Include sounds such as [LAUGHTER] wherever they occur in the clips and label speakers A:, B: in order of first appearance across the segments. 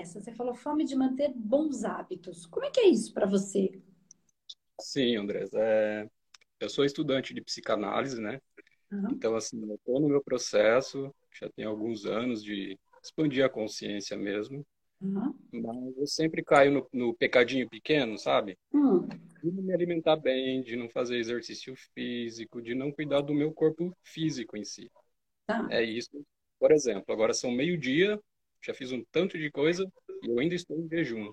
A: essa? Você falou fome de manter bons hábitos. Como é que é isso para você?
B: Sim, Andrés. É... Eu sou estudante de psicanálise, né? Uhum. Então, assim, eu estou no meu processo, já tem alguns anos de expandir a consciência mesmo. Uhum. Mas eu sempre caio no, no pecadinho pequeno, sabe? Uhum. De não me alimentar bem, de não fazer exercício físico, de não cuidar do meu corpo físico em si. Tá. É isso. Por exemplo, agora são meio-dia, já fiz um tanto de coisa e eu ainda estou em jejum.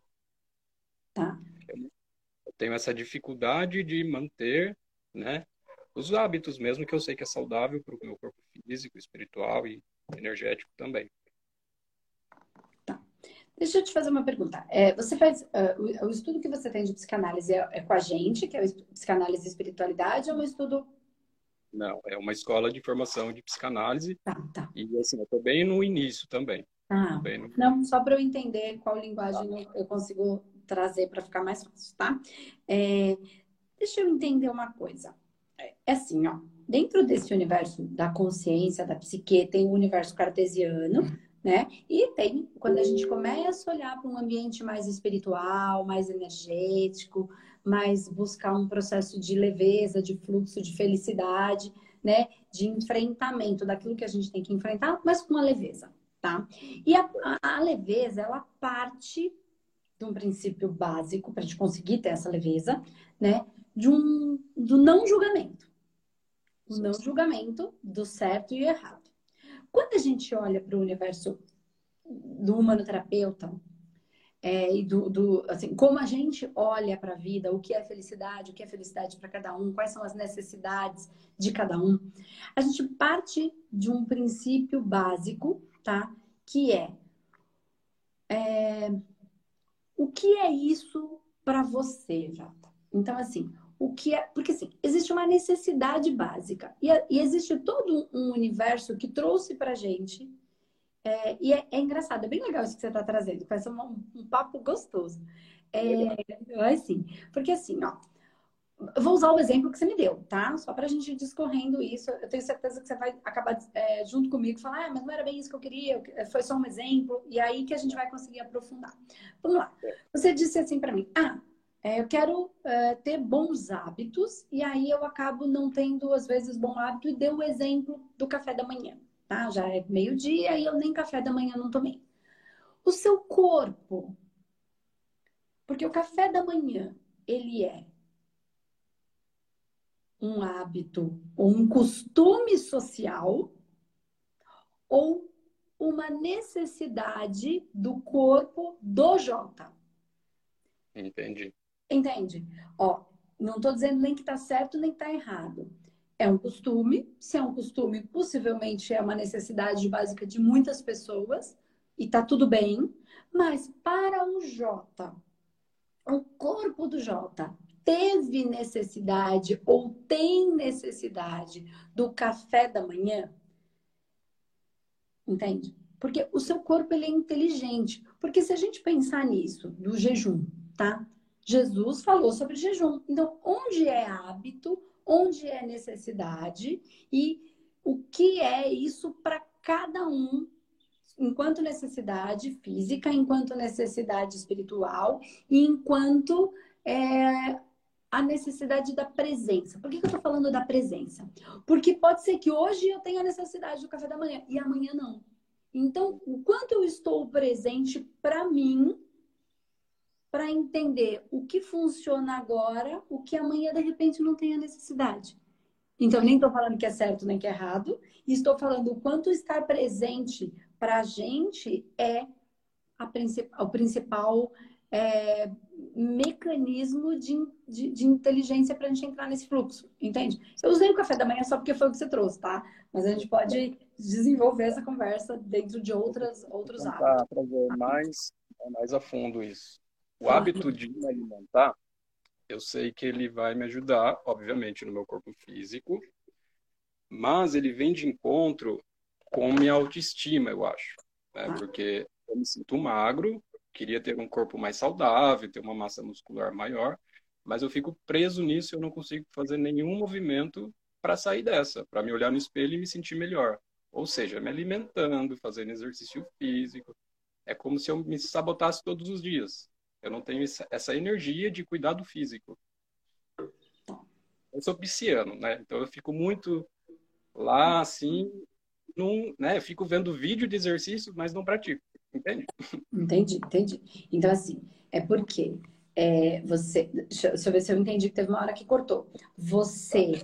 B: Tá. Eu tenho essa dificuldade de manter, né, os hábitos mesmo que eu sei que é saudável para o meu corpo físico, espiritual e energético também.
A: Deixa eu te fazer uma pergunta. É, você faz uh, o, o, estudo que você tem de psicanálise é, é, com a gente, que é o psicanálise e espiritualidade, ou é um estudo?
B: Não, é uma escola de formação de psicanálise. Tá, tá. E assim, eu estou bem no início também.
A: Ah, no... não, só para eu entender qual linguagem tá. eu consigo trazer para ficar mais fácil, tá? É, deixa eu entender uma coisa. É, é assim, ó. Dentro desse universo da consciência, da psique, tem o universo cartesiano né? E tem, quando a gente começa a olhar para um ambiente mais espiritual, mais energético, mais buscar um processo de leveza, de fluxo, de felicidade, né? De enfrentamento daquilo que a gente tem que enfrentar, mas com uma leveza, tá? E a, a, leveza, ela parte de um princípio básico para a gente conseguir ter essa leveza, né? De um do não julgamento. O não julgamento do certo e errado. Quando a gente olha para o universo do humanoterapeuta, é, e do, do, assim, como a gente olha para a vida, o que é felicidade, o que é felicidade para cada um, quais são as necessidades de cada um, a gente parte de um princípio básico, tá? Que é, é o que é isso para você, Jota? Então, assim, o que é. Porque assim, existe uma necessidade básica. E, e existe todo um universo que trouxe pra gente. É, e é, é, engraçado, é bem legal isso que você está trazendo, ser um, um papo gostoso. É, assim, porque assim, ó, vou usar o exemplo que você me deu, tá? Só para a gente ir discorrendo isso. Eu tenho certeza que você vai acabar é, junto comigo falar, ah, mas não era bem isso que eu queria, foi só um exemplo. E aí que a gente vai conseguir aprofundar. Vamos lá. Você disse assim para mim, ah, é, eu quero é, ter bons hábitos e aí eu acabo não tendo, às vezes, bom hábito e deu o exemplo do café da manhã, tá? Já é meio-dia e eu nem café da manhã não tomei. O seu corpo, porque o café da manhã, ele é um hábito ou um costume social ou uma necessidade do corpo do Jota.
B: Entendi.
A: Entende? Ó, não estou dizendo nem que está certo nem que está errado. É um costume. Se é um costume, possivelmente é uma necessidade básica de muitas pessoas e tá tudo bem. Mas para o J, o corpo do J teve necessidade ou tem necessidade do café da manhã? Entende? Porque o seu corpo ele é inteligente. Porque se a gente pensar nisso, do jejum, tá? Jesus falou sobre jejum. Então, onde é hábito, onde é necessidade e o que é isso para cada um, enquanto necessidade física, enquanto necessidade espiritual e enquanto é, a necessidade da presença. Por que, que eu estou falando da presença? Porque pode ser que hoje eu tenha necessidade do café da manhã e amanhã não. Então, o quanto eu estou presente para mim para entender o que funciona agora, o que amanhã de repente não tem a necessidade. Então, nem estou falando que é certo nem que é errado, estou falando o quanto estar presente para a gente é a princip o principal é, mecanismo de, de, de inteligência para a gente entrar nesse fluxo, entende? Eu usei o café da manhã só porque foi o que você trouxe, tá? Mas a gente pode desenvolver essa conversa dentro de outras, outros hábitos.
B: Para ver mais, mais a fundo isso. O hábito de me alimentar, eu sei que ele vai me ajudar, obviamente, no meu corpo físico, mas ele vem de encontro com minha autoestima, eu acho. Né? Porque eu me sinto magro, queria ter um corpo mais saudável, ter uma massa muscular maior, mas eu fico preso nisso e eu não consigo fazer nenhum movimento para sair dessa, para me olhar no espelho e me sentir melhor. Ou seja, me alimentando, fazendo exercício físico, é como se eu me sabotasse todos os dias. Eu não tenho essa energia de cuidar do físico. Eu sou pisciano, né? Então eu fico muito lá, assim, num, né? Eu fico vendo vídeo de exercício, mas não pratico. Entende?
A: Entendi, entendi. Então, assim, é porque é, você. Deixa, deixa, eu ver se eu entendi que teve uma hora que cortou. Você.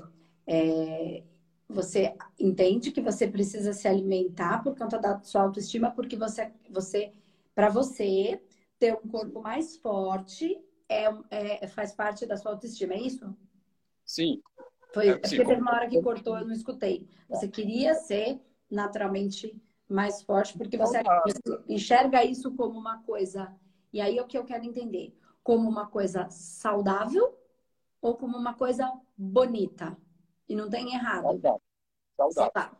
A: É, você entende que você precisa se alimentar por conta da sua autoestima, porque você, você para você ter um corpo mais forte é, é, faz parte da sua autoestima, é isso?
B: Sim.
A: Foi, é, porque teve uma hora que cortou, eu não escutei. Você queria ser naturalmente mais forte, porque você enxerga isso como uma coisa. E aí é o que eu quero entender: como uma coisa saudável ou como uma coisa bonita? E não tem errado.
B: Saudável.
A: saudável.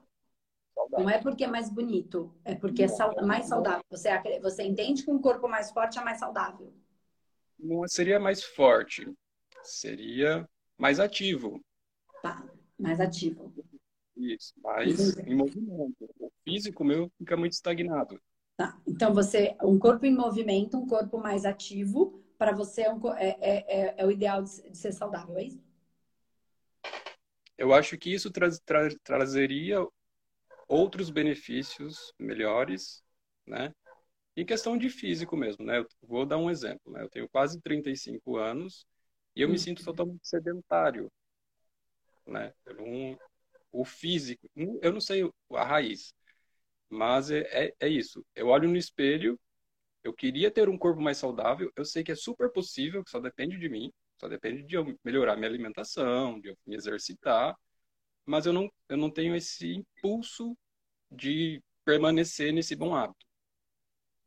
A: Não é porque é mais bonito, é porque é mais saudável. Você, você entende que um corpo mais forte é mais saudável?
B: Não seria mais forte, seria mais ativo.
A: Tá, mais ativo.
B: Isso, mais em movimento. O físico meu fica muito estagnado.
A: Tá, então você, um corpo em movimento, um corpo mais ativo, para você é, um, é, é, é, é, o ideal de, ser saudável, é isso?
B: Eu acho que isso tra tra trazeria outros benefícios melhores, né? Em questão de físico mesmo, né? Eu vou dar um exemplo, né? Eu tenho quase 35 anos e eu me sinto totalmente sedentário, né? Eu não, o físico, eu não sei a raiz, mas é, é, é isso. Eu olho no espelho, eu queria ter um corpo mais saudável, eu sei que é super possível, só depende de mim, só depende de eu melhorar minha alimentação, de eu me exercitar, mas eu não, eu não tenho esse impulso de permanecer nesse bom hábito.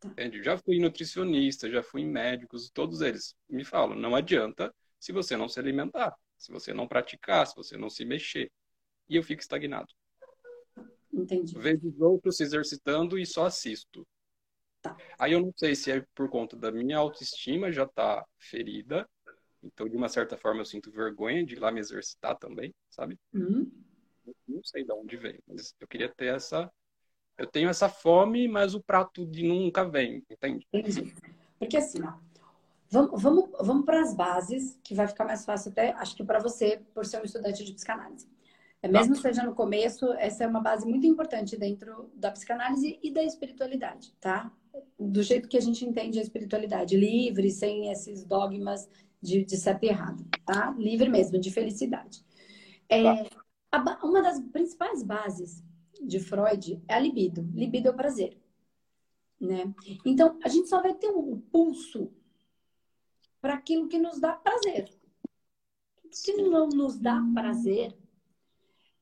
B: Tá. Entende? Já fui nutricionista, já fui em médicos, todos eles me falam, não adianta se você não se alimentar, se você não praticar, se você não se mexer. E eu fico estagnado.
A: Entendi.
B: Vejo os outros se exercitando e só assisto.
A: Tá.
B: Aí eu não sei se é por conta da minha autoestima já tá ferida, então de uma certa forma eu sinto vergonha de ir lá me exercitar também, sabe?
A: Uhum
B: não sei de onde vem, mas eu queria ter essa. Eu tenho essa fome, mas o prato de nunca vem, entende?
A: Entendi. Porque assim, ó, vamos, vamos, vamos para as bases, que vai ficar mais fácil até, acho que para você, por ser um estudante de psicanálise. É, mesmo seja no começo, essa é uma base muito importante dentro da psicanálise e da espiritualidade, tá? Do jeito que a gente entende a espiritualidade, livre, sem esses dogmas de, de certo e errado, tá? Livre mesmo, de felicidade. É, tá uma das principais bases de Freud é a libido. Libido é o prazer. Né? Então, a gente só vai ter um pulso para aquilo que nos dá prazer. Se não nos dá prazer,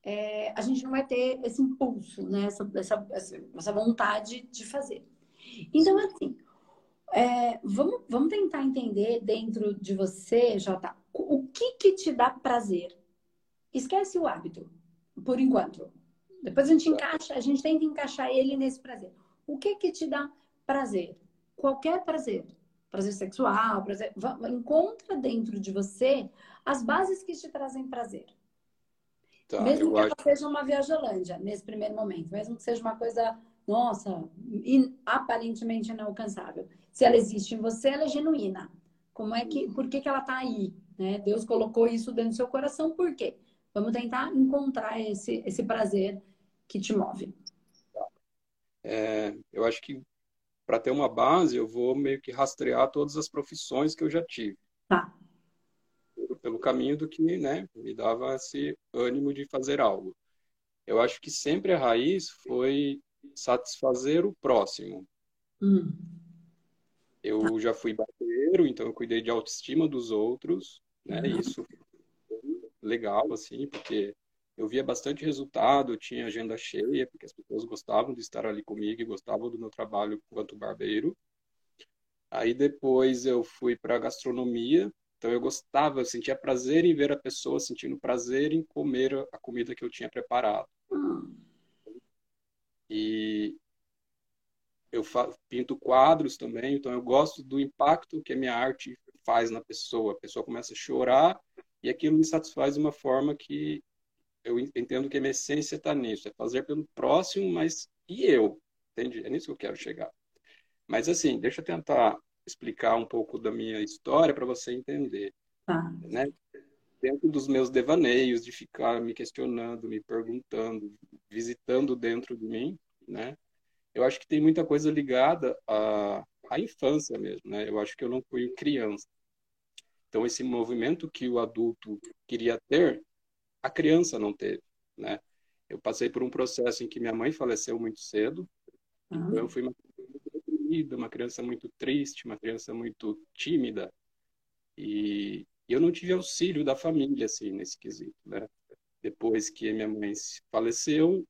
A: é, a gente não vai ter esse impulso, né? essa, essa, essa vontade de fazer. Então, assim, é, vamos, vamos tentar entender dentro de você, Jota, o que, que te dá prazer esquece o hábito, por enquanto. Depois a gente encaixa, a gente tenta encaixar ele nesse prazer. O que que te dá prazer? Qualquer prazer. Prazer sexual, prazer. Encontra dentro de você as bases que te trazem prazer. Tá, mesmo que acho... ela seja uma viagelândia nesse primeiro momento, mesmo que seja uma coisa, nossa, in, aparentemente inalcançável. Se ela existe em você, ela é genuína. Como é que, por que, que ela está aí? Né? Deus colocou isso dentro do seu coração, por quê? Vamos tentar encontrar esse, esse prazer que te move.
B: É, eu acho que para ter uma base, eu vou meio que rastrear todas as profissões que eu já tive.
A: Tá.
B: Pelo caminho do que né, me dava esse ânimo de fazer algo. Eu acho que sempre a raiz foi satisfazer o próximo.
A: Hum.
B: Eu tá. já fui barbeiro, então eu cuidei de autoestima dos outros, né? Uhum. Isso legal, assim, porque eu via bastante resultado, tinha agenda cheia, porque as pessoas gostavam de estar ali comigo e gostavam do meu trabalho enquanto barbeiro. Aí depois eu fui para gastronomia, então eu gostava, eu sentia prazer em ver a pessoa sentindo prazer em comer a comida que eu tinha preparado. E eu pinto quadros também, então eu gosto do impacto que a minha arte faz na pessoa. A pessoa começa a chorar e aquilo me satisfaz de uma forma que eu entendo que a minha essência está nisso, é fazer pelo próximo, mas e eu? Entende? É nisso que eu quero chegar. Mas assim, deixa eu tentar explicar um pouco da minha história para você entender.
A: Tá.
B: Né? Dentro dos meus devaneios, de ficar me questionando, me perguntando, visitando dentro de mim, né? Eu acho que tem muita coisa ligada à, à infância mesmo, né? Eu acho que eu não fui criança. Então, esse movimento que o adulto queria ter, a criança não teve, né? Eu passei por um processo em que minha mãe faleceu muito cedo, uhum. então eu fui uma uma criança muito triste, uma criança muito tímida, e eu não tive auxílio da família, assim, nesse quesito, né? Depois que minha mãe faleceu,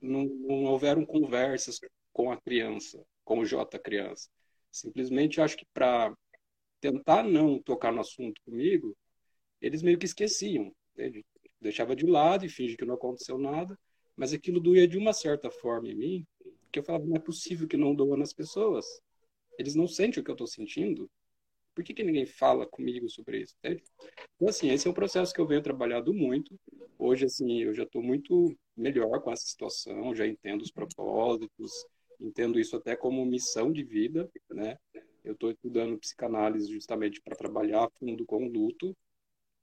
B: não, não houveram conversas com a criança, com o J criança. Simplesmente acho que para tentar não tocar no assunto comigo, eles meio que esqueciam. Entende? Deixava de lado e finge que não aconteceu nada, mas aquilo doía de uma certa forma em mim, que eu falava, não é possível que não doa nas pessoas. Eles não sentem o que eu estou sentindo. Por que, que ninguém fala comigo sobre isso? Então, assim, esse é um processo que eu venho trabalhando muito. Hoje, assim, eu já estou muito melhor com essa situação, já entendo os propósitos, entendo isso até como missão de vida, né? Eu estou estudando psicanálise justamente para trabalhar fundo com o luto,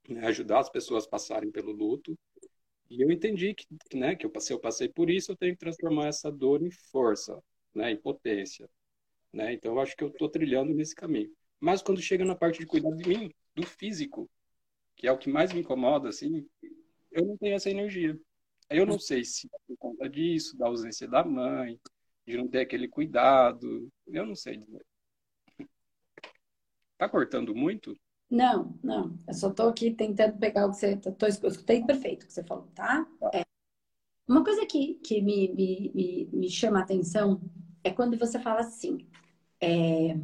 B: né, ajudar as pessoas a passarem pelo luto. E eu entendi que, né, que eu passei, eu passei por isso, eu tenho que transformar essa dor em força, né, em potência. Né? Então, eu acho que eu estou trilhando nesse caminho. Mas quando chega na parte de cuidar de mim, do físico, que é o que mais me incomoda, assim, eu não tenho essa energia. Eu não sei se é por conta disso, da ausência da mãe, de não ter aquele cuidado, eu não sei. Tá cortando muito?
A: Não, não. Eu só tô aqui tentando pegar o que você. Tô, eu escutei perfeito o que você falou, tá? É. Uma coisa que, que me, me, me, me chama a atenção é quando você fala assim. É,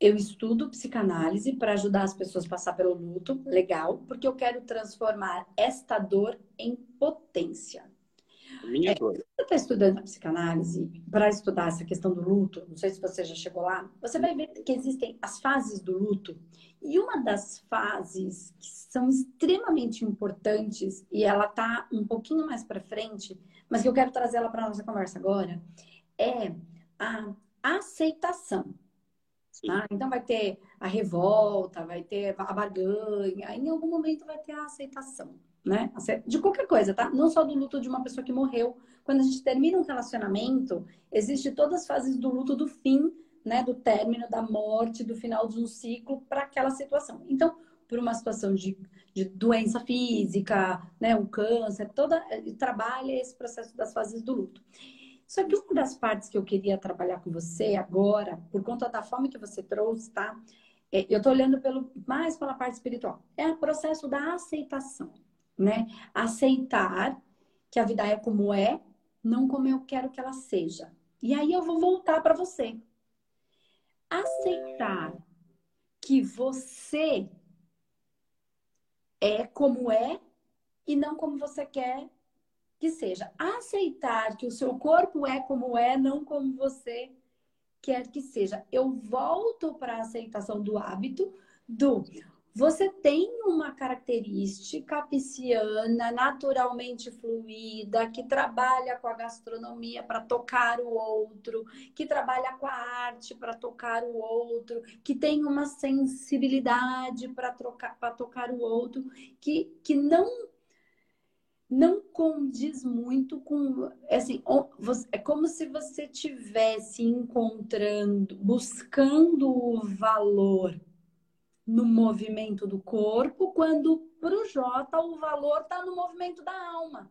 A: eu estudo psicanálise para ajudar as pessoas a passar pelo luto, legal, porque eu quero transformar esta dor em potência.
B: Minha é, dor.
A: Você está estudando a psicanálise para estudar essa questão do luto, não sei se você já chegou lá, você vai ver que existem as fases do luto. E uma das fases que são extremamente importantes, e ela está um pouquinho mais para frente, mas que eu quero trazer ela para a nossa conversa agora, é a aceitação. Tá? Então vai ter a revolta, vai ter a barganha, em algum momento vai ter a aceitação né? De qualquer coisa, tá? Não só do luto de uma pessoa que morreu. Quando a gente termina um relacionamento, existe todas as fases do luto do fim, né? Do término, da morte, do final de um ciclo para aquela situação. Então, por uma situação de, de doença física, né? Um câncer, toda trabalha esse processo das fases do luto. Só que uma das partes que eu queria trabalhar com você agora, por conta da forma que você trouxe, tá? É, eu tô olhando pelo, mais pela parte espiritual. É o processo da aceitação né? Aceitar que a vida é como é, não como eu quero que ela seja. E aí eu vou voltar para você. Aceitar que você é como é e não como você quer que seja. Aceitar que o seu corpo é como é, não como você quer que seja. Eu volto para a aceitação do hábito do você tem uma característica pisciana naturalmente fluida, que trabalha com a gastronomia para tocar o outro, que trabalha com a arte para tocar o outro, que tem uma sensibilidade para tocar o outro, que, que não não condiz muito com assim é como se você tivesse encontrando buscando o valor no movimento do corpo, quando para o J o valor está no movimento da alma.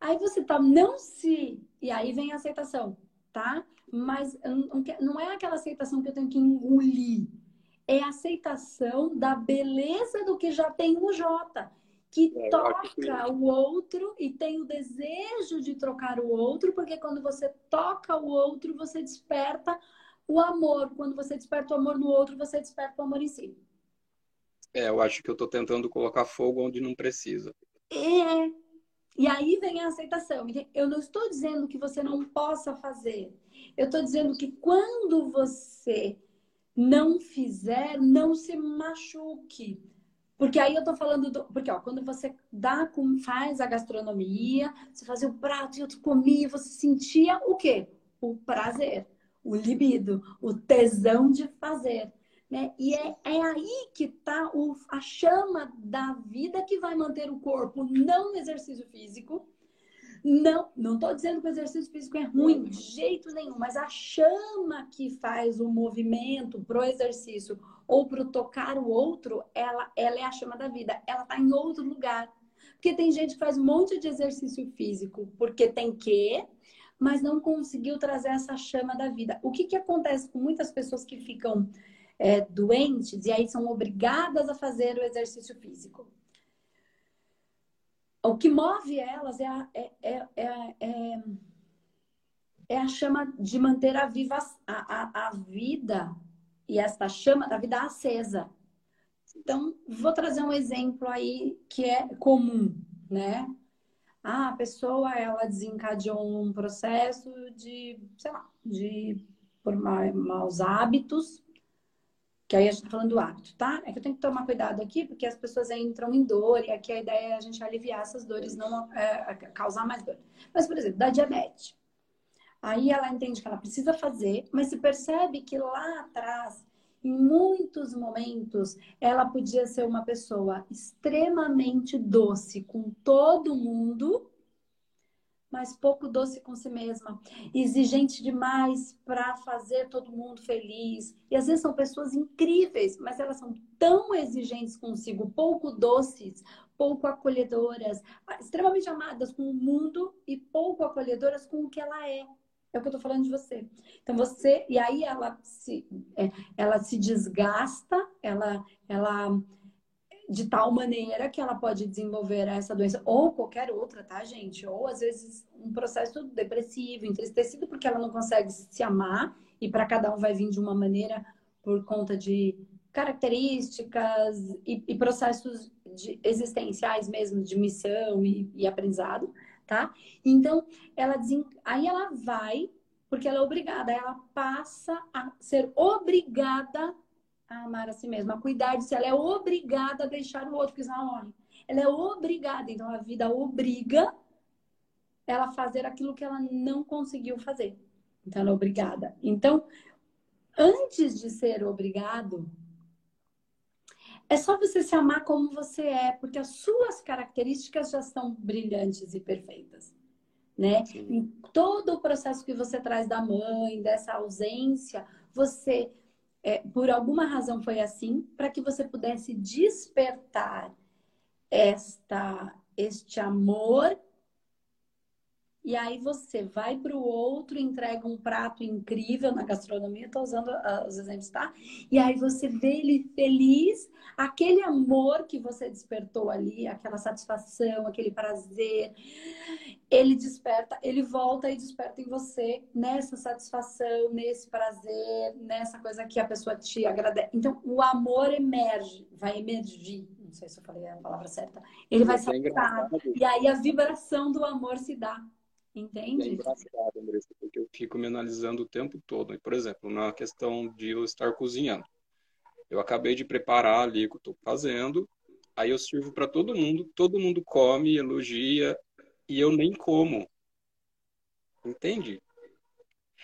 A: Aí você tá, não se. E aí vem a aceitação, tá? Mas não é aquela aceitação que eu tenho que engolir. É a aceitação da beleza do que já tem o J. Que é, toca o outro e tem o desejo de trocar o outro, porque quando você toca o outro, você desperta o amor. Quando você desperta o amor no outro, você desperta o amor em si.
B: É, eu acho que eu estou tentando colocar fogo onde não precisa.
A: É. E aí vem a aceitação. Eu não estou dizendo que você não possa fazer. Eu estou dizendo que quando você não fizer, não se machuque. Porque aí eu tô falando do. Porque, ó, quando você dá com, faz a gastronomia, você fazia o prato e eu comia, você sentia o quê? O prazer. O libido, o tesão de fazer. Né? E é, é aí que está a chama da vida que vai manter o corpo, não no exercício físico. Não, não estou dizendo que o exercício físico é ruim, de jeito nenhum, mas a chama que faz o movimento pro exercício ou pro tocar o outro, ela, ela é a chama da vida. Ela está em outro lugar. Porque tem gente que faz um monte de exercício físico porque tem que, mas não conseguiu trazer essa chama da vida. O que, que acontece com muitas pessoas que ficam é, doentes e aí são obrigadas a fazer o exercício físico. O que move elas é a, é, é, é, é, é a chama de manter a, viva, a, a, a vida e esta chama da vida acesa. Então, vou trazer um exemplo aí que é comum, né? Ah, a pessoa, ela desencadeou um processo de, sei lá, de por maus hábitos, que aí a gente tá falando do hábito, tá? É que eu tenho que tomar cuidado aqui, porque as pessoas entram em dor, e aqui a ideia é a gente aliviar essas dores, não é, causar mais dor. Mas, por exemplo, da diabetes. Aí ela entende que ela precisa fazer, mas se percebe que lá atrás, em muitos momentos, ela podia ser uma pessoa extremamente doce com todo mundo, mas pouco doce com si mesma, exigente demais para fazer todo mundo feliz. E às vezes são pessoas incríveis, mas elas são tão exigentes consigo, pouco doces, pouco acolhedoras, extremamente amadas com o mundo e pouco acolhedoras com o que ela é. É o que eu tô falando de você. Então você, e aí ela se, é, ela se desgasta, ela, ela de tal maneira que ela pode desenvolver essa doença ou qualquer outra, tá, gente? Ou às vezes um processo depressivo, entristecido porque ela não consegue se amar e para cada um vai vir de uma maneira por conta de características e, e processos de, existenciais mesmo de missão e, e aprendizado, tá? Então ela desen... aí ela vai porque ela é obrigada, ela passa a ser obrigada a amar a si mesma, a cuidar de si. Ela é obrigada a deixar o outro, porque senão morre. Ela é obrigada. Então, a vida obriga ela a fazer aquilo que ela não conseguiu fazer. Então, ela é obrigada. Então, antes de ser obrigado, é só você se amar como você é, porque as suas características já são brilhantes e perfeitas. Né? Em todo o processo que você traz da mãe, dessa ausência, você é, por alguma razão foi assim, para que você pudesse despertar esta, este amor e aí você vai para o outro, entrega um prato incrível na gastronomia, estou usando uh, os exemplos, tá? E aí você vê ele feliz, aquele amor que você despertou ali, aquela satisfação, aquele prazer, ele desperta, ele volta e desperta em você nessa satisfação, nesse prazer, nessa coisa que a pessoa te agradece. Então, o amor emerge, vai emergir, não sei se eu falei a palavra certa, ele vai saltar. E aí a vibração do amor se dá. Entende? É
B: engraçado, Andressa, porque eu fico me analisando o tempo todo. Por exemplo, na questão de eu estar cozinhando. Eu acabei de preparar ali o que eu estou fazendo, aí eu sirvo para todo mundo, todo mundo come, elogia, e eu nem como. Entende?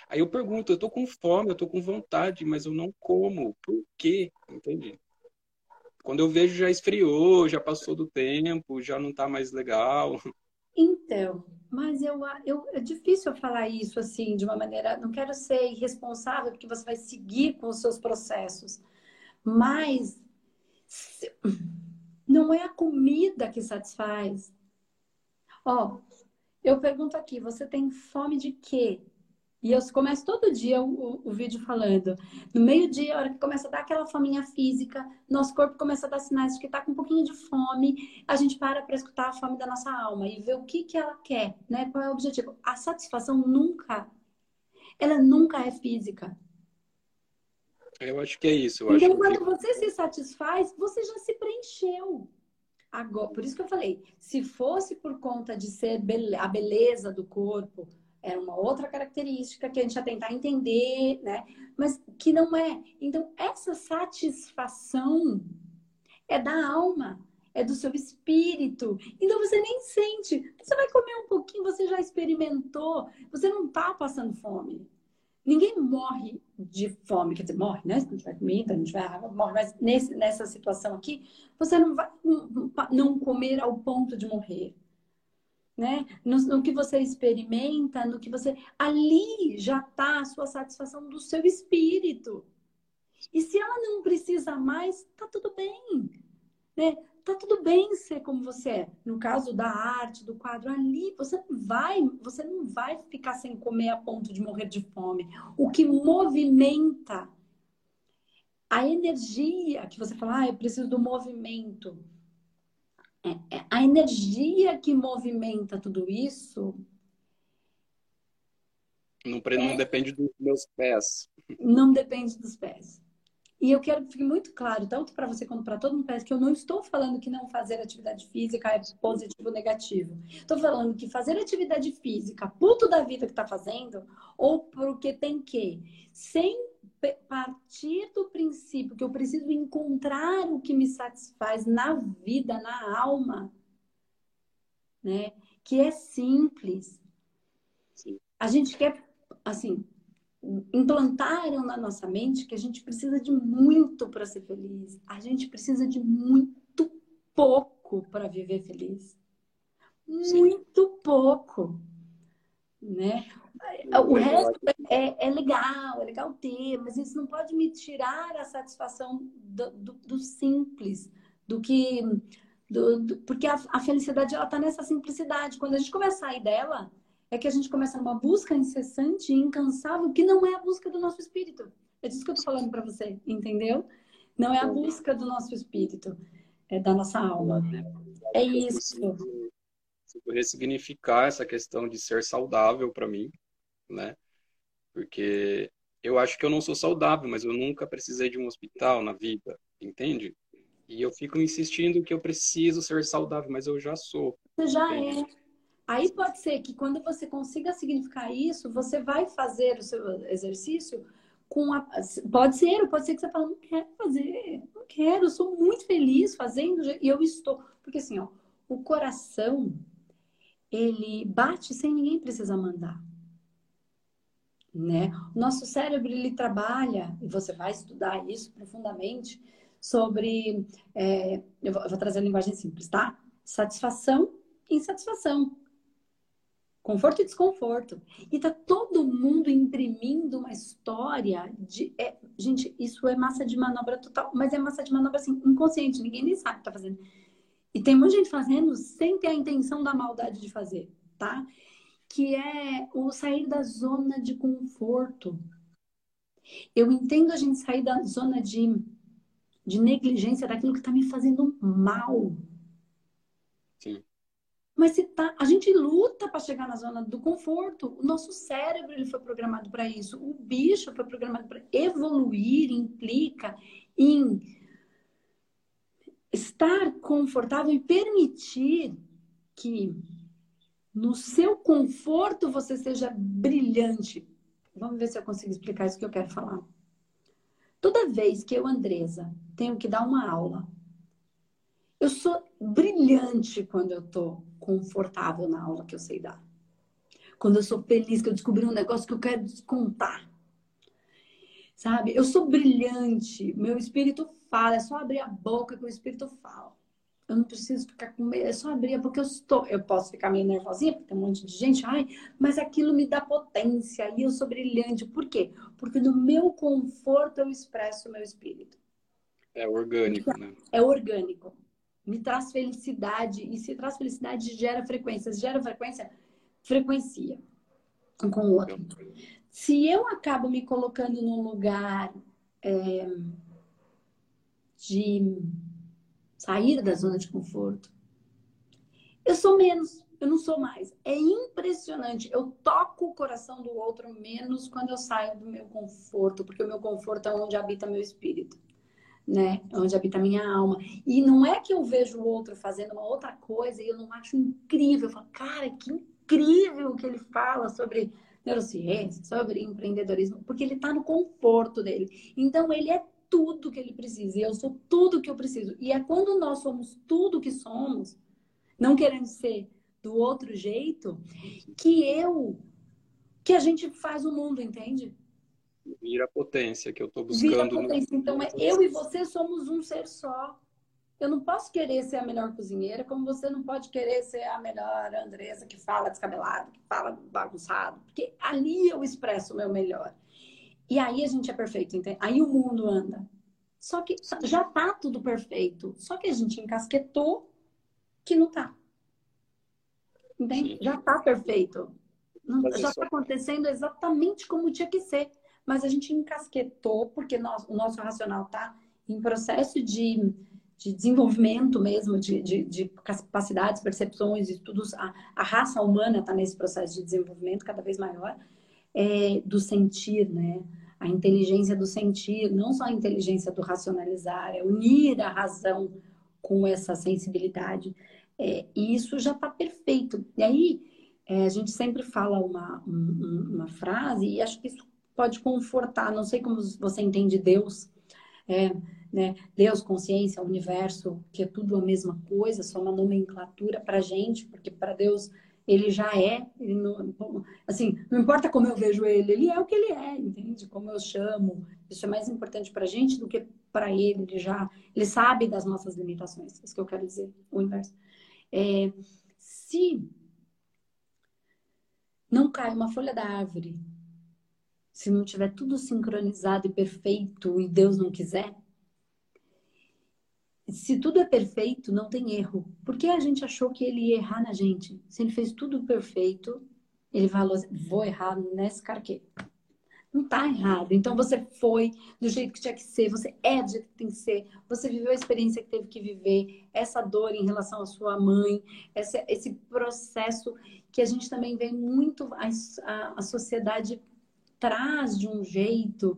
B: Aí eu pergunto, eu tô com fome, eu tô com vontade, mas eu não como. Por quê? Entende? Quando eu vejo já esfriou, já passou do tempo, já não tá mais legal. [LAUGHS]
A: Então, mas eu, eu, é difícil eu falar isso assim, de uma maneira. Não quero ser irresponsável, porque você vai seguir com os seus processos. Mas se, não é a comida que satisfaz. Ó, eu pergunto aqui: você tem fome de quê? E eu começo todo dia o, o, vídeo falando. No meio-dia, a hora que começa a dar aquela fominha física, nosso corpo começa a dar sinais de que está com um pouquinho de fome, a gente para para escutar a fome da nossa alma e ver o que, que ela quer, né? Qual é o objetivo. A satisfação nunca, ela nunca é física.
B: Eu acho que é isso.
A: então, quando que... você se satisfaz, você já se preencheu. Agora, por isso que eu falei, se fosse por conta de ser a beleza do corpo, era uma outra característica que a gente ia tentar entender, né? Mas que não é. Então, essa satisfação é da alma, é do seu espírito. Então, você nem sente. Você vai comer um pouquinho, você já experimentou, você não tá passando fome. Ninguém morre de fome, quer dizer, morre, né? Se não tiver comida, não tiver água, morre. Mas nesse, nessa situação aqui, você não vai não comer ao ponto de morrer. Né? No, no que você experimenta, no que você. Ali já está a sua satisfação do seu espírito. E se ela não precisa mais, tá tudo bem. Né? Tá tudo bem ser como você é. No caso da arte, do quadro, ali você não vai, você não vai ficar sem comer a ponto de morrer de fome. O que movimenta a energia que você fala, ah, eu preciso do movimento. É, é, a energia que movimenta tudo isso
B: não, não é, depende dos meus pés.
A: Não depende dos pés. E eu quero que fique muito claro, tanto para você quanto para todo mundo, que eu não estou falando que não fazer atividade física é positivo ou negativo. Estou falando que fazer atividade física, puto da vida que está fazendo, ou porque tem que, sem partir do princípio que eu preciso encontrar o que me satisfaz na vida, na alma, né? Que é simples. Sim. A gente quer, assim, implantaram na nossa mente que a gente precisa de muito para ser feliz. A gente precisa de muito pouco para viver feliz. Muito pouco, né? O resto é, é, legal, é legal ter, mas isso não pode me tirar a satisfação do, do, do simples, do que. Do, do, porque a, a felicidade ela está nessa simplicidade. Quando a gente começa a sair dela, é que a gente começa numa busca incessante e incansável que não é a busca do nosso espírito. É disso que eu tô falando para você, entendeu? Não é a busca do nosso espírito, é da nossa alma. É isso.
B: Ressignificar essa questão de ser saudável para mim, né? Porque eu acho que eu não sou saudável, mas eu nunca precisei de um hospital na vida, entende? E eu fico insistindo que eu preciso ser saudável, mas eu já sou.
A: Você já entende? é. Aí pode ser que quando você consiga significar isso, você vai fazer o seu exercício com a. Pode ser, pode ser que você fale, não quero fazer, não quero, eu sou muito feliz fazendo, e eu estou. Porque assim, ó, o coração, ele bate sem ninguém precisar mandar. Né? O nosso cérebro, ele trabalha, e você vai estudar isso profundamente, sobre. É, eu, vou, eu vou trazer a linguagem simples, tá? Satisfação e insatisfação. Conforto e desconforto. E tá todo mundo imprimindo uma história de. É, gente, isso é massa de manobra total, mas é massa de manobra assim, inconsciente, ninguém nem sabe o que tá fazendo. E tem muita gente fazendo sem ter a intenção da maldade de fazer, tá? Que é o sair da zona de conforto. Eu entendo a gente sair da zona de, de negligência daquilo que tá me fazendo mal. Mas se tá, a gente luta para chegar na zona do conforto. O nosso cérebro ele foi programado para isso. O bicho foi programado para evoluir, implica em estar confortável e permitir que no seu conforto você seja brilhante. Vamos ver se eu consigo explicar isso que eu quero falar. Toda vez que eu, Andresa, tenho que dar uma aula, eu sou brilhante quando eu estou confortável na aula que eu sei dar. Quando eu sou feliz, que eu descobri um negócio que eu quero descontar. Sabe? Eu sou brilhante, meu espírito fala, é só abrir a boca que o espírito fala. Eu não preciso ficar com medo, é só abrir, porque eu estou. Eu posso ficar meio nervosinha, porque tem um monte de gente, ai, mas aquilo me dá potência e eu sou brilhante. Por quê? Porque no meu conforto eu expresso o meu espírito.
B: É orgânico, né?
A: É orgânico me traz felicidade. E se traz felicidade, gera frequência. Se gera frequência, frequencia um com o outro. Se eu acabo me colocando num lugar é, de sair da zona de conforto, eu sou menos, eu não sou mais. É impressionante. Eu toco o coração do outro menos quando eu saio do meu conforto, porque o meu conforto é onde habita meu espírito né? Onde habita minha alma. E não é que eu vejo o outro fazendo uma outra coisa e eu não acho incrível. Eu falo, cara, que incrível o que ele fala sobre neurociência, sobre empreendedorismo, porque ele está no conforto dele. Então, ele é tudo que ele precisa e eu sou tudo que eu preciso. E é quando nós somos tudo que somos, não querendo ser do outro jeito, que eu, que a gente faz o mundo, entende?
B: Vira potência que eu estou buscando.
A: Vira potência. No... Então, é, eu e você somos um ser só. Eu não posso querer ser a melhor cozinheira, como você não pode querer ser a melhor Andresa que fala descabelado, que fala bagunçado. Porque ali eu expresso o meu melhor. E aí a gente é perfeito, entende? Aí o mundo anda. Só que já tá tudo perfeito. Só que a gente encasquetou que não tá. Entende? Já tá perfeito. Não, já está acontecendo exatamente como tinha que ser. Mas a gente encasquetou porque nós, o nosso racional está em processo de de desenvolvimento mesmo, de, de, de capacidades, percepções, estudos. A, a raça humana está nesse processo de desenvolvimento cada vez maior é, do sentir, né? A inteligência do sentir, não só a inteligência do racionalizar, é unir a razão com essa sensibilidade. É, e isso já está perfeito. E aí, é, a gente sempre fala uma, um, uma frase, e acho que isso pode confortar, não sei como você entende Deus, é, né? Deus, consciência, universo, que é tudo a mesma coisa, só uma nomenclatura para gente, porque para Deus ele já é, ele não, assim, não importa como eu vejo ele, ele é o que ele é, entende? Como eu chamo, isso é mais importante para gente do que para ele, ele já, ele sabe das nossas limitações, é isso que eu quero dizer, o universo. É, se não cai uma folha da árvore, se não tiver tudo sincronizado e perfeito e Deus não quiser, se tudo é perfeito, não tem erro. Por que a gente achou que ele ia errar na gente? Se ele fez tudo perfeito, ele falou assim, vou errar nesse carquê. Não tá errado. Então você foi do jeito que tinha que ser, você é do jeito que tem que ser, você viveu a experiência que teve que viver, essa dor em relação à sua mãe, esse, esse processo que a gente também vê muito, a, a, a sociedade traz de um jeito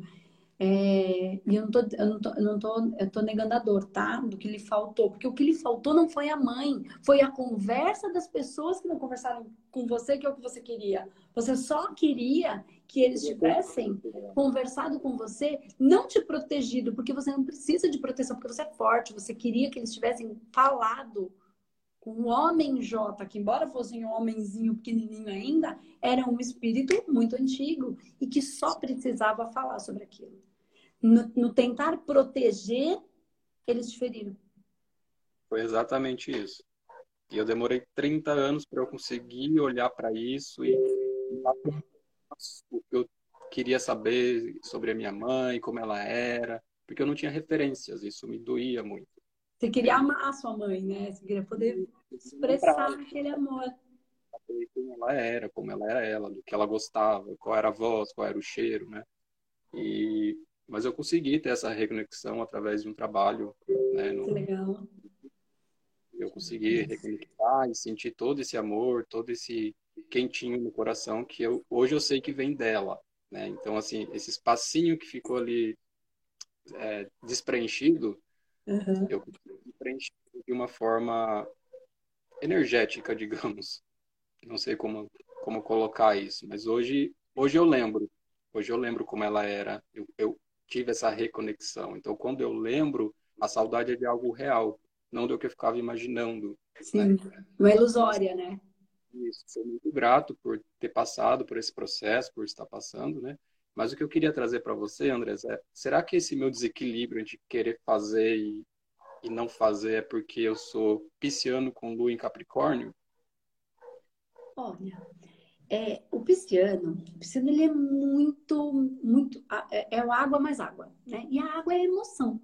A: é, e eu não, tô, eu, não tô, eu não tô, eu tô negando a dor, tá? Do que lhe faltou. Porque o que lhe faltou não foi a mãe, foi a conversa das pessoas que não conversaram com você, que é o que você queria. Você só queria que eles tivessem conversado com você, não te protegido, porque você não precisa de proteção, porque você é forte. Você queria que eles tivessem falado o homem J, que embora fosse um homenzinho pequenininho ainda, era um espírito muito antigo e que só precisava falar sobre aquilo. No, no tentar proteger, eles te feriram.
B: Foi exatamente isso. E eu demorei 30 anos para eu conseguir olhar para isso e eu queria saber sobre a minha mãe, como ela era, porque eu não tinha referências, isso me doía muito.
A: Você queria amar a sua mãe, né? Você queria poder expressar aquele amor.
B: Como ela era, como ela era ela, do que ela gostava, qual era a voz, qual era o cheiro, né? E mas eu consegui ter essa reconexão através de um trabalho, né? No...
A: Que legal.
B: Eu consegui reconectar e sentir todo esse amor, todo esse quentinho no coração que eu hoje eu sei que vem dela, né? Então assim, esse espacinho que ficou ali é, despreenchido, Uhum. Eu preenchi de uma forma energética, digamos. Não sei como, como colocar isso, mas hoje, hoje eu lembro. Hoje eu lembro como ela era. Eu, eu tive essa reconexão. Então, quando eu lembro, a saudade é de algo real, não do que eu ficava imaginando.
A: Sim, né? é ilusória, né?
B: Isso. Sou muito grato por ter passado por esse processo, por estar passando, né? Mas o que eu queria trazer para você, Andrés, é: será que esse meu desequilíbrio entre querer fazer e, e não fazer é porque eu sou pisciano com lua em Capricórnio?
A: Olha, é, o pisciano, o pisciano ele é muito, muito, é, é o água mais água, né? E a água é emoção.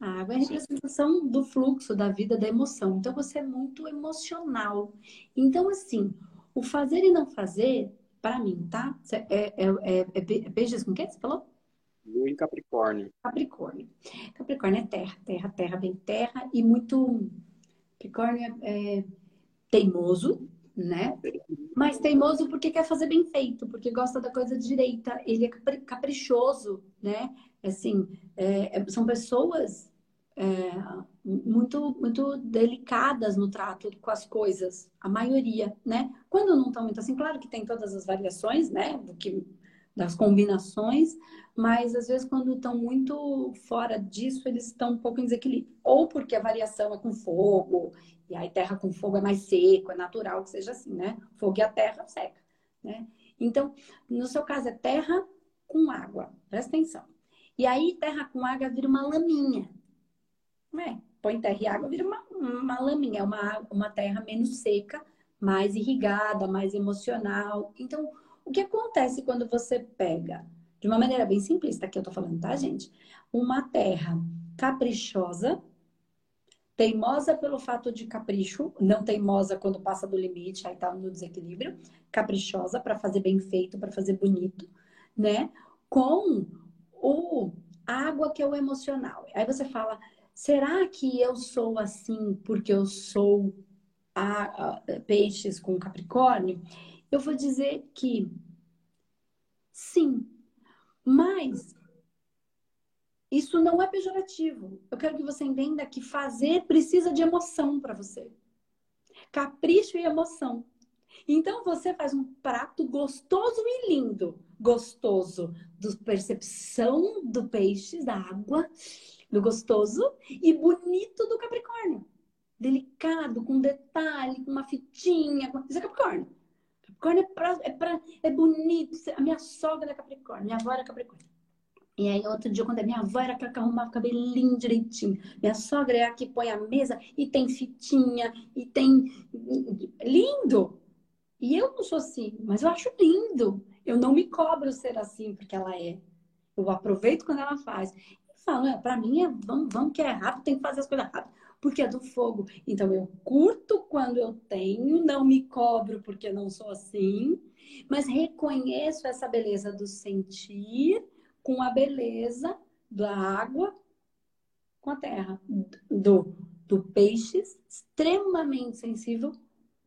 A: A água é a representação do fluxo da vida, da emoção. Então você é muito emocional. Então, assim, o fazer e não fazer para mim, tá? É, é, é, é peixes com o que você falou?
B: Lua em Capricórnio.
A: Capricórnio. Capricórnio é terra, terra, terra, bem terra e muito. Capricórnio é, é teimoso, né? Mas teimoso porque quer fazer bem feito, porque gosta da coisa direita. Ele é caprichoso, né? Assim, é, é são pessoas é, muito, muito delicadas no trato com as coisas, a maioria, né? Quando não estão muito assim, claro que tem todas as variações, né? Do que, das combinações, mas às vezes quando estão muito fora disso, eles estão um pouco em desequilíbrio. Ou porque a variação é com fogo, e aí terra com fogo é mais seco, é natural que seja assim, né? Fogo e a terra seca, né? Então, no seu caso é terra com água. Presta atenção. E aí, terra com água vira uma laminha. É, põe terra e água, vira uma, uma laminha. É uma, uma terra menos seca, mais irrigada, mais emocional. Então, o que acontece quando você pega, de uma maneira bem simplista, que eu tô falando, tá, gente? Uma terra caprichosa, teimosa pelo fato de capricho, não teimosa quando passa do limite, aí tá no desequilíbrio, caprichosa para fazer bem feito, para fazer bonito, né? Com o água que é o emocional. Aí você fala, será que eu sou assim porque eu sou a, a, peixes com Capricórnio? Eu vou dizer que sim, mas isso não é pejorativo. Eu quero que você entenda que fazer precisa de emoção para você. Capricho e emoção. Então você faz um prato gostoso e lindo. Gostoso do percepção do peixe, da água, do gostoso e bonito do Capricórnio. Delicado, com detalhe, com uma fitinha. Isso é Capricórnio. Capricórnio é, pra, é, pra, é bonito. A minha sogra é Capricórnio, minha avó era Capricórnio. E aí, outro dia, quando a minha avó era para arrumar o cabelinho direitinho. Minha sogra é a que põe a mesa e tem fitinha, e tem. Lindo! E eu não sou assim, mas eu acho lindo. Eu não me cobro ser assim porque ela é. Eu aproveito quando ela faz. Falo, é, para mim, é, vamos, vamos que é rápido, tem que fazer as coisas rápido. Porque é do fogo. Então, eu curto quando eu tenho, não me cobro porque não sou assim, mas reconheço essa beleza do sentir com a beleza da água com a terra, do, do peixe extremamente sensível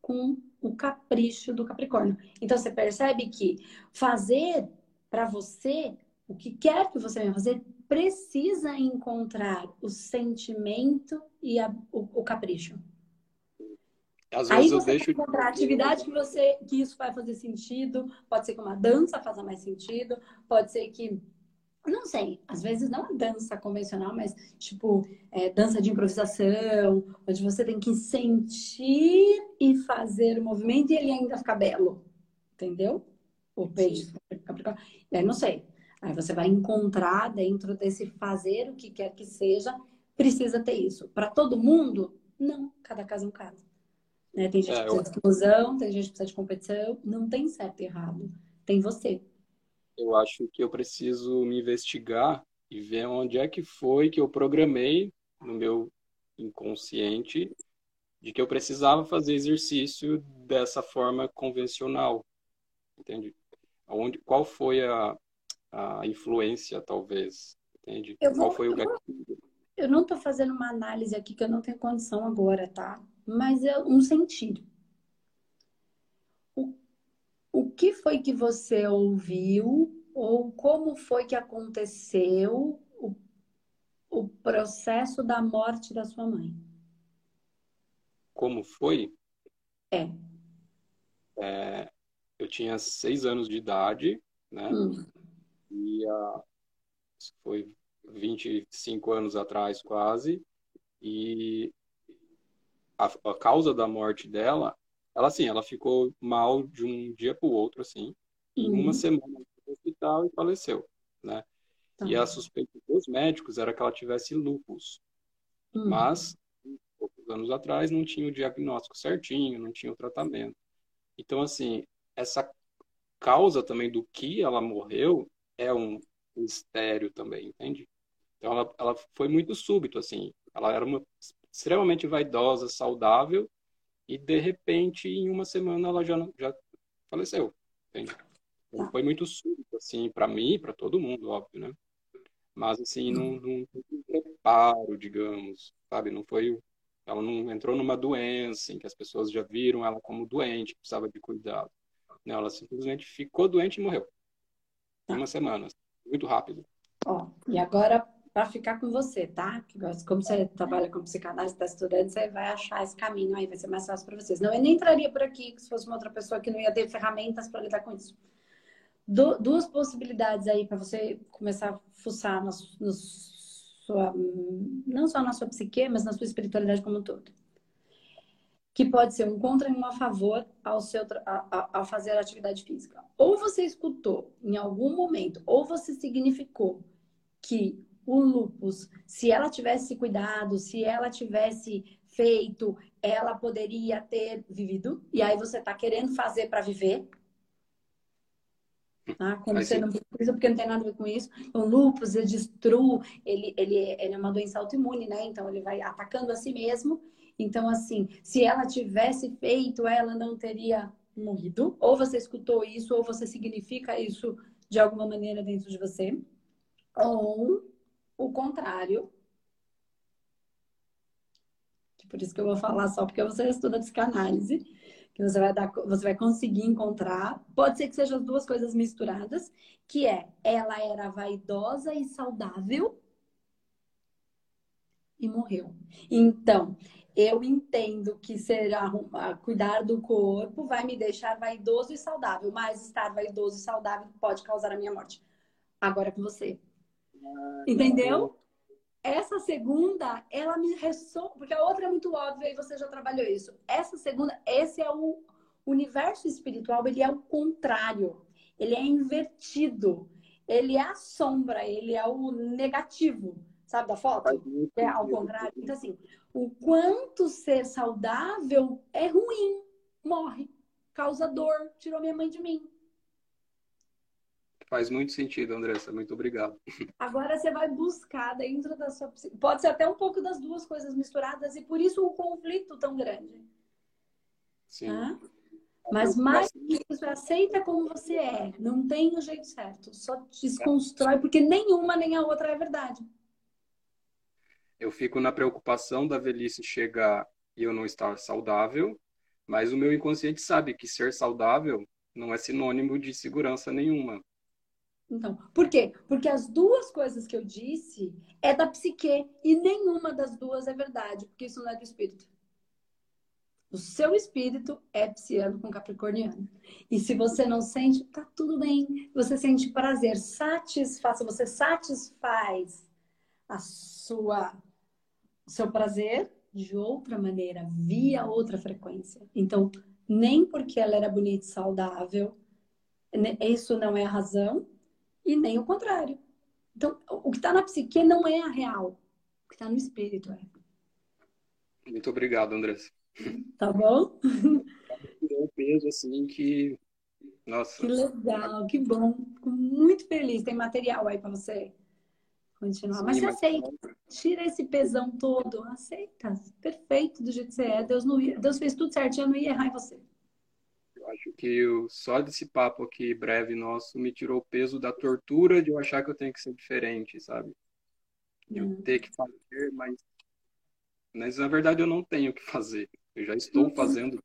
A: com o capricho do Capricórnio. Então você percebe que fazer para você o que quer que você venha fazer precisa encontrar o sentimento e a, o, o, capricho. Às vezes Aí você deixo encontrar atividade que você que isso vai fazer sentido. Pode ser que uma dança faça mais sentido. Pode ser que não sei, às vezes não é dança convencional, mas tipo é, dança de improvisação, onde você tem que sentir e fazer o movimento e ele ainda fica belo, entendeu? O peixe, Capricórnio. É, não sei. Aí você vai encontrar dentro desse fazer o que quer que seja, precisa ter isso. Para todo mundo, não. Cada caso é um caso. Né? Tem gente é, que precisa eu... de exclusão, tem gente que precisa de competição. Não tem certo e errado. Tem você
B: eu acho que eu preciso me investigar e ver onde é que foi que eu programei no meu inconsciente de que eu precisava fazer exercício dessa forma convencional, entende? Onde, qual foi a, a influência, talvez, entende?
A: Eu
B: vou,
A: qual foi o gatilho? Eu não estou fazendo uma análise aqui que eu não tenho condição agora, tá? Mas é um sentido. O o que foi que você ouviu ou como foi que aconteceu o, o processo da morte da sua mãe?
B: Como foi?
A: É.
B: é eu tinha seis anos de idade, né? Hum. E isso foi 25 anos atrás, quase. E a, a causa da morte dela ela, assim, ela ficou mal de um dia para o outro, assim. Em uhum. uma semana no hospital e faleceu, né? Tá. E a suspeita dos médicos era que ela tivesse lúpus. Uhum. Mas, poucos anos atrás, não tinha o diagnóstico certinho, não tinha o tratamento. Então, assim, essa causa também do que ela morreu é um mistério também, entende? Então, ela, ela foi muito súbito, assim. Ela era uma extremamente vaidosa, saudável, e de repente, em uma semana, ela já, já faleceu. Entende? Então, foi muito súbito, assim, para mim para todo mundo, óbvio, né? Mas, assim, não, não, não preparo, digamos, sabe? Não foi. Ela não entrou numa doença em que as pessoas já viram ela como doente, precisava de cuidado. Não, ela simplesmente ficou doente e morreu. Em uma semana. Muito rápido.
A: Ó, e agora para ficar com você, tá? Como você trabalha com psicanálise, está estudando, você vai achar esse caminho aí, vai ser mais fácil para vocês. Não, eu nem entraria por aqui se fosse uma outra pessoa que não ia ter ferramentas para lidar com isso. Du duas possibilidades aí para você começar a fuçar no, sua, não só na sua psique, mas na sua espiritualidade como um todo. Que pode ser um contra e um a favor ao, seu, ao fazer a atividade física. Ou você escutou em algum momento, ou você significou que o lupus, se ela tivesse cuidado, se ela tivesse feito, ela poderia ter vivido, e aí você está querendo fazer para viver. Tá? Como você não precisa, porque não tem nada a ver com isso. O lupus, ele destrua, ele, ele, ele é uma doença autoimune, né? Então ele vai atacando a si mesmo então, assim, se ela tivesse feito, ela não teria morrido. Ou você escutou isso, ou você significa isso de alguma maneira dentro de você. Ou o contrário. Por isso que eu vou falar só porque você estuda psicanálise, que você vai dar, você vai conseguir encontrar. Pode ser que sejam as duas coisas misturadas, que é ela era vaidosa e saudável e morreu. Então, eu entendo que ser cuidar do corpo vai me deixar vaidoso e saudável, mas estar vaidoso e saudável pode causar a minha morte. Agora é com você. Ah, Entendeu? Essa segunda, ela me ressoa, porque a outra é muito óbvia e você já trabalhou isso. Essa segunda, esse é o universo espiritual, ele é o contrário. Ele é invertido. Ele é a sombra, ele é o negativo. Sabe da foto? É ao contrário. Então, assim, o quanto ser saudável é ruim, morre, causa dor, tirou minha mãe de mim.
B: Faz muito sentido, Andressa. Muito obrigado.
A: Agora você vai buscar dentro da sua. Pode ser até um pouco das duas coisas misturadas e por isso o conflito tão grande.
B: Sim. Tá?
A: Mas mais que isso, aceita como você é. Não tem o jeito certo. Só desconstrói, porque nenhuma nem a outra é verdade
B: eu fico na preocupação da velhice chegar e eu não estar saudável, mas o meu inconsciente sabe que ser saudável não é sinônimo de segurança nenhuma.
A: Então, por quê? Porque as duas coisas que eu disse é da psique e nenhuma das duas é verdade, porque isso não é do espírito. O seu espírito é pisciano com capricorniano. E se você não sente, tá tudo bem. Você sente prazer, satisfação, você satisfaz a sua o seu prazer de outra maneira, via outra frequência. Então, nem porque ela era bonita e saudável, isso não é a razão, e nem o contrário. Então, o que está na psique não é a real, o que está no espírito é.
B: Muito obrigado, Andressa.
A: Tá bom? [LAUGHS]
B: É um peso assim que. Nossa.
A: Que legal, que bom. Fico muito feliz. Tem material aí para você continuar. Sim, mas você aceita, tira esse pesão todo, aceita, perfeito do jeito que você é. Deus, não ia, Deus fez tudo certinho, não ia errar em você.
B: Eu acho que eu, só desse papo aqui breve nosso me tirou o peso da tortura de eu achar que eu tenho que ser diferente, sabe? De eu hum. ter que fazer, mas, mas na verdade eu não tenho que fazer. Eu já estou uhum. fazendo.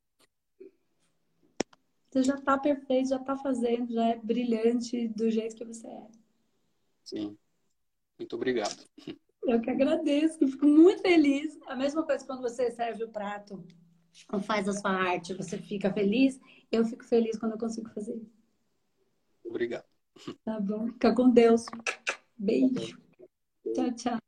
A: Você já está perfeito, já está fazendo, já é brilhante do jeito que você é.
B: Sim. Muito obrigado.
A: Eu que agradeço, que fico muito feliz. A mesma coisa quando você serve o prato ou faz a sua arte, você fica feliz. Eu fico feliz quando eu consigo fazer isso.
B: Obrigado.
A: Tá bom. Fica com Deus. Beijo. Tchau, tchau.